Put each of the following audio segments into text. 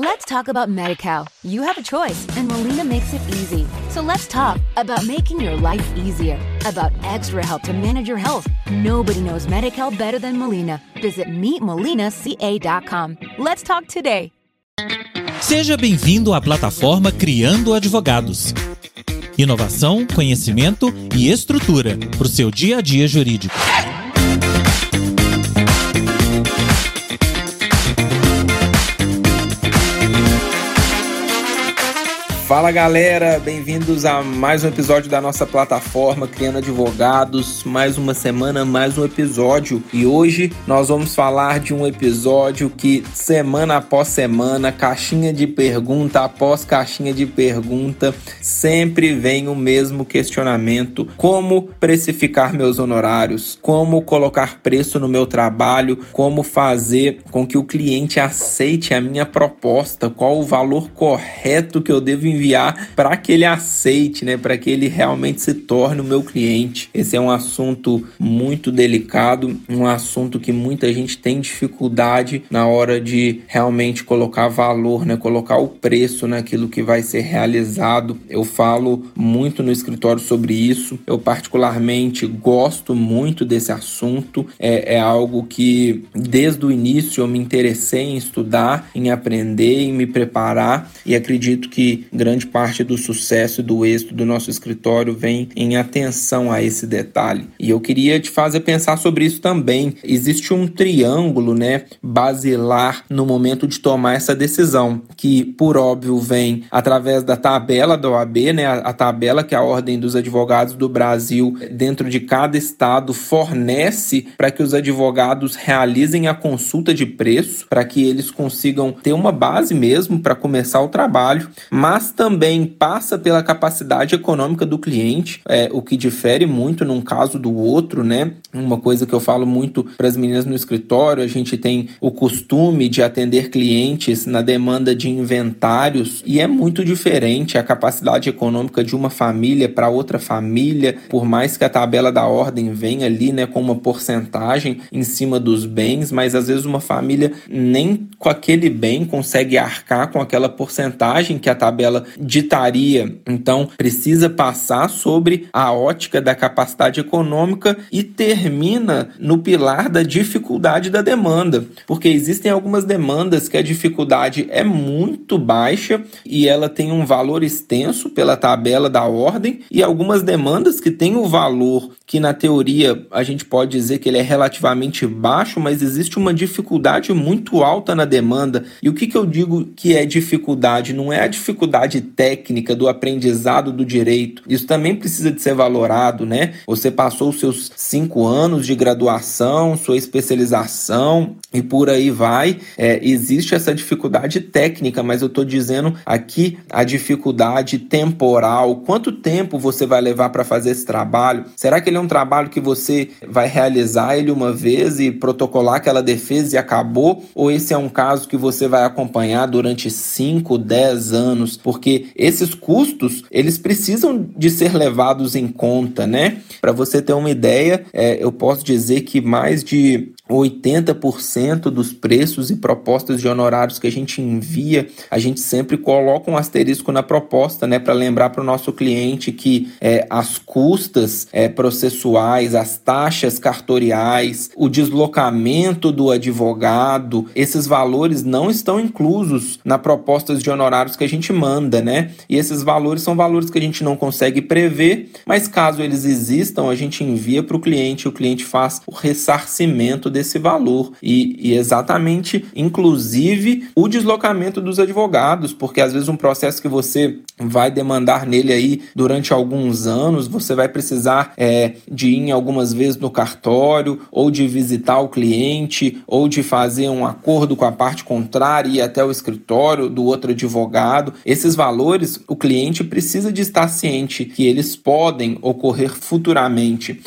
Let's talk about MediCal. You have a choice, and Molina makes it easy. So let's talk about making your life easier, about extra help to manage your health. Nobody knows MediCal better than Molina. Visit meetmolinaca.com. Let's talk today. Seja bem-vindo à plataforma Criando Advogados. Inovação, conhecimento e estrutura para o seu dia a dia jurídico. Fala galera, bem-vindos a mais um episódio da nossa plataforma Criando Advogados. Mais uma semana, mais um episódio. E hoje nós vamos falar de um episódio que semana após semana, caixinha de pergunta após caixinha de pergunta, sempre vem o mesmo questionamento: como precificar meus honorários? Como colocar preço no meu trabalho? Como fazer com que o cliente aceite a minha proposta? Qual o valor correto que eu devo investir? Enviar para que ele aceite, né, para que ele realmente se torne o meu cliente. Esse é um assunto muito delicado, um assunto que muita gente tem dificuldade na hora de realmente colocar valor, né, colocar o preço naquilo que vai ser realizado. Eu falo muito no escritório sobre isso. Eu particularmente gosto muito desse assunto. É, é algo que desde o início eu me interessei em estudar, em aprender, em me preparar e acredito que grande parte do sucesso e do êxito do nosso escritório vem em atenção a esse detalhe. E eu queria te fazer pensar sobre isso também. Existe um triângulo, né, basilar no momento de tomar essa decisão, que por óbvio vem através da tabela da OAB, né, a, tabela que a Ordem dos Advogados do Brasil, dentro de cada estado, fornece para que os advogados realizem a consulta de preço, para que eles consigam ter uma base mesmo para começar o trabalho, mas também passa pela capacidade econômica do cliente, é, o que difere muito num caso do outro, né? Uma coisa que eu falo muito para as meninas no escritório, a gente tem o costume de atender clientes na demanda de inventários e é muito diferente a capacidade econômica de uma família para outra família, por mais que a tabela da ordem venha ali, né, com uma porcentagem em cima dos bens, mas às vezes uma família nem com aquele bem consegue arcar com aquela porcentagem que a tabela ditaria. Então, precisa passar sobre a ótica da capacidade econômica e termina no pilar da dificuldade da demanda, porque existem algumas demandas que a dificuldade é muito baixa e ela tem um valor extenso pela tabela da ordem e algumas demandas que têm o valor que na teoria a gente pode dizer que ele é relativamente baixo, mas existe uma dificuldade muito alta na demanda. E o que, que eu digo que é dificuldade? Não é a dificuldade técnica do aprendizado do direito. Isso também precisa de ser valorado, né? Você passou os seus cinco anos de graduação, sua especialização e por aí vai. É, existe essa dificuldade técnica, mas eu estou dizendo aqui a dificuldade temporal. Quanto tempo você vai levar para fazer esse trabalho? Será que ele é um trabalho que você vai realizar ele uma vez e protocolar aquela defesa e acabou? Ou esse é um caso que você vai acompanhar durante 5, 10 anos? Esses custos eles precisam de ser levados em conta, né? Para você ter uma ideia, é, eu posso dizer que mais de 80% dos preços e propostas de honorários que a gente envia, a gente sempre coloca um asterisco na proposta, né, para lembrar para o nosso cliente que é, as custas é, processuais, as taxas cartoriais, o deslocamento do advogado, esses valores não estão inclusos na propostas de honorários que a gente manda, né? E esses valores são valores que a gente não consegue prever, mas caso eles existam, a gente envia para o cliente, o cliente faz o ressarcimento desse valor e, e exatamente, inclusive, o deslocamento dos advogados, porque às vezes um processo que você vai demandar nele aí durante alguns anos, você vai precisar é, de ir algumas vezes no cartório, ou de visitar o cliente, ou de fazer um acordo com a parte contrária e ir até o escritório do outro advogado. Esses valores, o cliente precisa de estar ciente que eles podem ocorrer futuramente.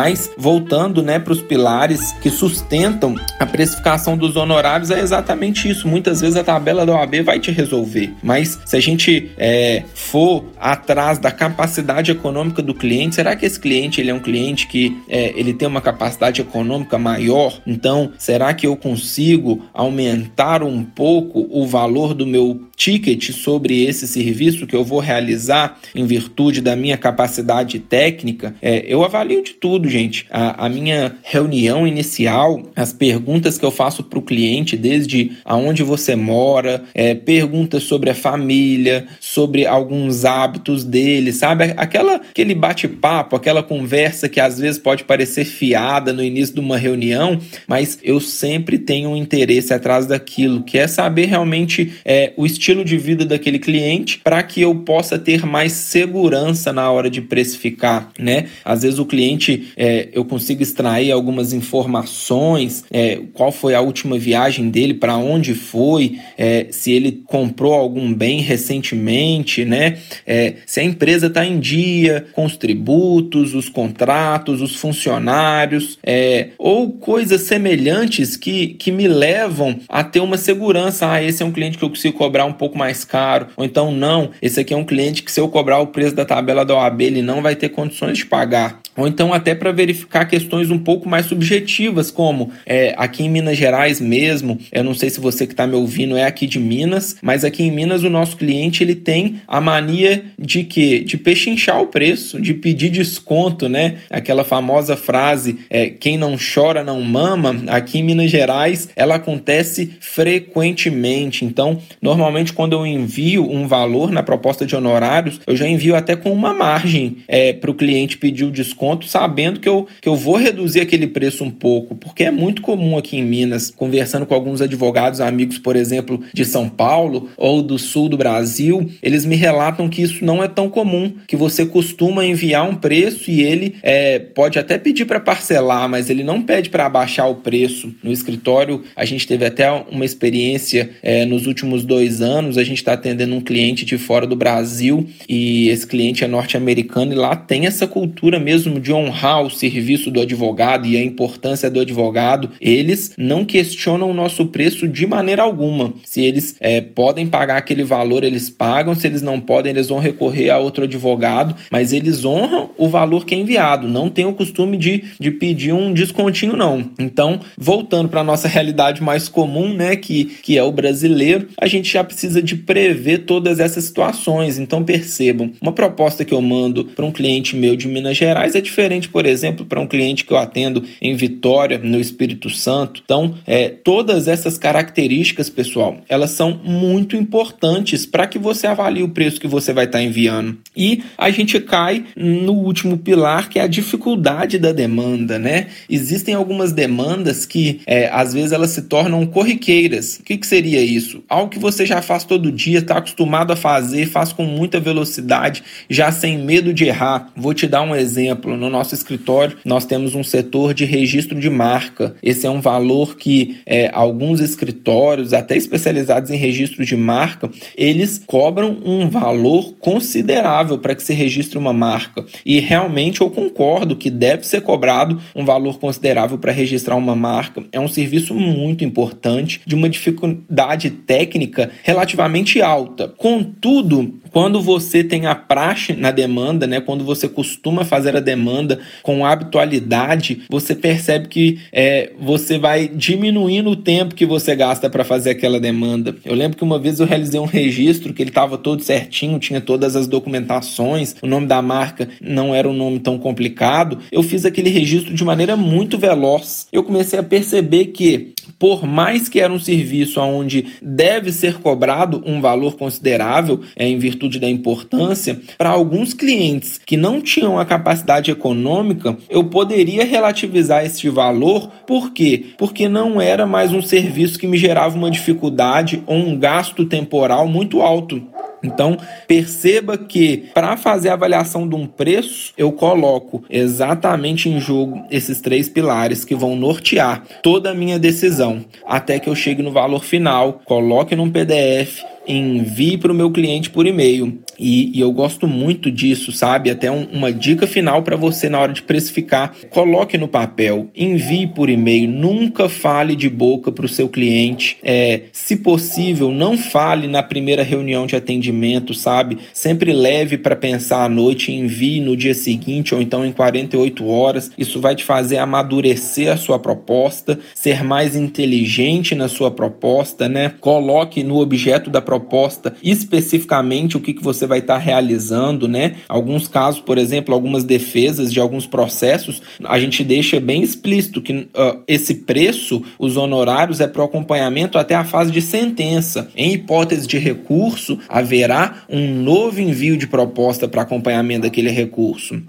Mas voltando, né, para os pilares que sustentam a precificação dos honorários é exatamente isso. Muitas vezes a tabela da OAB vai te resolver, mas se a gente é, for atrás da capacidade econômica do cliente, será que esse cliente ele é um cliente que é, ele tem uma capacidade econômica maior? Então, será que eu consigo aumentar um pouco o valor do meu ticket sobre esse serviço que eu vou realizar em virtude da minha capacidade técnica? É, eu avalio de tudo, gente. A, a minha reunião inicial, as perguntas que eu faço para o cliente, desde aonde você mora, é, perguntas sobre a família, sobre alguns hábitos dele, sabe? Aquela, aquele bate-papo, aquela conversa que às vezes pode parecer fiada no início de uma reunião, mas eu sempre tenho um interesse atrás daquilo, que é saber realmente é, o estilo de vida daquele cliente para que eu possa ter mais segurança na hora de precificar, né? Às vezes o cliente, é, eu consigo extrair algumas informações, é, qual foi a última viagem dele, para onde foi, é, se ele comprou algum bem recentemente, né? É, se a empresa está em dia com os tributos, os contratos, os funcionários, é, ou coisas semelhantes que, que me levam a ter uma segurança. Ah, esse é um cliente que eu consigo cobrar um pouco mais caro, ou então não, esse aqui é um cliente que se eu cobrar o preço da tabela da OAB, ele não vai ter condições de pagar ou então até para verificar questões um pouco mais subjetivas, como é, aqui em Minas Gerais mesmo, eu não sei se você que está me ouvindo é aqui de Minas, mas aqui em Minas o nosso cliente ele tem a mania de que de pechinchar o preço, de pedir desconto, né? Aquela famosa frase, é, quem não chora não mama. Aqui em Minas Gerais ela acontece frequentemente. Então, normalmente quando eu envio um valor na proposta de honorários, eu já envio até com uma margem é, para o cliente pedir o desconto, sabendo que eu, que eu vou reduzir aquele preço um pouco, porque é muito comum aqui em Minas, conversando com alguns advogados amigos, por exemplo, de São Paulo ou do sul do Brasil, eles me relatam que isso não é tão comum, que você costuma enviar um preço e ele é, pode até pedir para parcelar, mas ele não pede para abaixar o preço. No escritório, a gente teve até uma experiência é, nos últimos dois anos, a gente está atendendo um cliente de fora do Brasil e esse cliente é norte-americano e lá tem essa cultura mesmo de honrar o serviço do advogado e a importância do advogado, eles não questionam o nosso preço de maneira alguma. Se eles é, podem pagar aquele valor, eles pagam. Se eles não podem, eles vão recorrer a outro advogado, mas eles honram o valor que é enviado. Não tem o costume de, de pedir um descontinho, não. Então, voltando para a nossa realidade mais comum, né, que, que é o brasileiro, a gente já precisa de prever todas essas situações. Então, percebam, uma proposta que eu mando para um cliente meu de Minas Gerais é é diferente, por exemplo, para um cliente que eu atendo em Vitória, no Espírito Santo. Então, é, todas essas características, pessoal, elas são muito importantes para que você avalie o preço que você vai estar tá enviando. E a gente cai no último pilar, que é a dificuldade da demanda, né? Existem algumas demandas que, é, às vezes, elas se tornam corriqueiras. O que, que seria isso? Algo que você já faz todo dia, está acostumado a fazer, faz com muita velocidade, já sem medo de errar. Vou te dar um exemplo exemplo, no nosso escritório, nós temos um setor de registro de marca. Esse é um valor que é, alguns escritórios, até especializados em registro de marca, eles cobram um valor considerável para que se registre uma marca. E realmente eu concordo que deve ser cobrado um valor considerável para registrar uma marca. É um serviço muito importante, de uma dificuldade técnica relativamente alta. Contudo, quando você tem a praxe na demanda, né, quando você costuma fazer a demanda com habitualidade, você percebe que é, você vai diminuindo o tempo que você gasta para fazer aquela demanda. Eu lembro que uma vez eu realizei um registro que ele estava todo certinho, tinha todas as documentações, o nome da marca não era um nome tão complicado. Eu fiz aquele registro de maneira muito veloz. Eu comecei a perceber que por mais que era um serviço onde deve ser cobrado um valor considerável é, em virtude da importância, para alguns clientes que não tinham a capacidade econômica, eu poderia relativizar este valor. Por quê? Porque não era mais um serviço que me gerava uma dificuldade ou um gasto temporal muito alto. Então, perceba que para fazer a avaliação de um preço, eu coloco exatamente em jogo esses três pilares que vão nortear toda a minha decisão, até que eu chegue no valor final, coloque num PDF, envie para o meu cliente por e-mail E, e eu gosto muito disso, sabe? Até um, uma dica final para você na hora de precificar: coloque no papel, envie por e-mail, nunca fale de boca para o seu cliente. É, se possível, não fale na primeira reunião de atendimento, sabe? Sempre leve para pensar à noite envie no dia seguinte ou então em 48 horas. Isso vai te fazer amadurecer a sua proposta, ser mais inteligente na sua proposta, né? Coloque no objeto da proposta especificamente o que, que você vai estar tá realizando, né? Alguns casos, por exemplo, algumas defesas de alguns processos, a gente deixa bem explícito que uh, esse preço, os honorários, é para o acompanhamento até a fase de sentença. Em hipótese de recurso, haverá um novo envio de proposta para acompanhamento daquele recurso.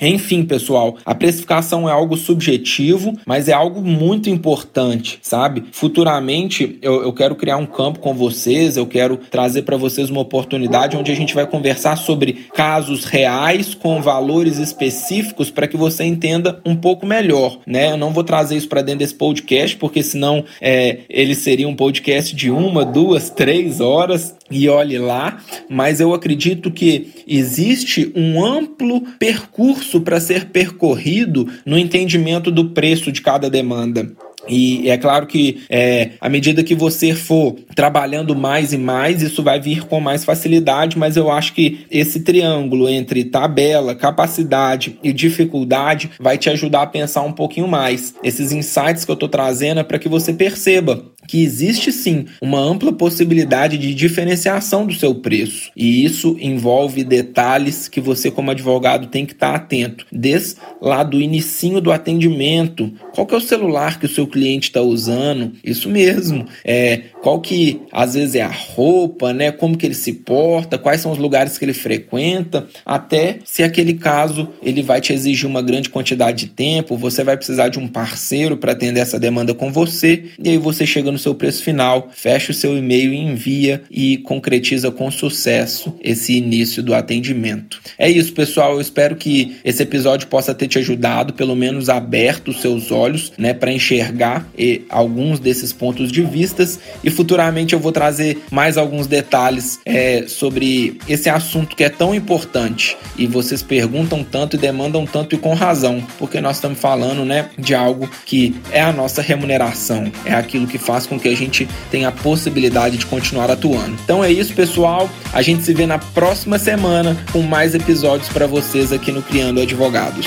Enfim, pessoal, a precificação é algo subjetivo, mas é algo muito importante, sabe? Futuramente eu, eu quero criar um campo com vocês, eu quero trazer para vocês uma oportunidade onde a gente vai conversar sobre casos reais com valores específicos para que você entenda um pouco melhor, né? Eu não vou trazer isso para dentro desse podcast, porque senão é, ele seria um podcast de uma, duas, três horas e olhe lá, mas eu acredito que existe um amplo percurso para ser percorrido no entendimento do preço de cada demanda. E é claro que é, à medida que você for trabalhando mais e mais, isso vai vir com mais facilidade, mas eu acho que esse triângulo entre tabela, capacidade e dificuldade vai te ajudar a pensar um pouquinho mais. Esses insights que eu estou trazendo é para que você perceba que existe sim uma ampla possibilidade de diferenciação do seu preço. E isso envolve detalhes que você, como advogado, tem que estar atento. Desde lá do inicinho do atendimento, qual que é o celular que o seu cliente está usando? Isso mesmo. É, qual que às vezes é a roupa, né? Como que ele se porta, quais são os lugares que ele frequenta, até se aquele caso ele vai te exigir uma grande quantidade de tempo, você vai precisar de um parceiro para atender essa demanda com você, e aí você chega no seu preço final, fecha o seu e-mail e envia e concretiza com sucesso esse início do atendimento. É isso, pessoal. Eu espero que esse episódio possa ter te ajudado, pelo menos aberto os seus olhos, né, para enxergar e, alguns desses pontos de vistas. E futuramente eu vou trazer mais alguns detalhes é, sobre esse assunto que é tão importante. E vocês perguntam tanto e demandam tanto e com razão, porque nós estamos falando, né, de algo que é a nossa remuneração, é aquilo que faz com que a gente tenha a possibilidade de continuar atuando. Então é isso, pessoal. A gente se vê na próxima semana com mais episódios para vocês aqui no Criando Advogados.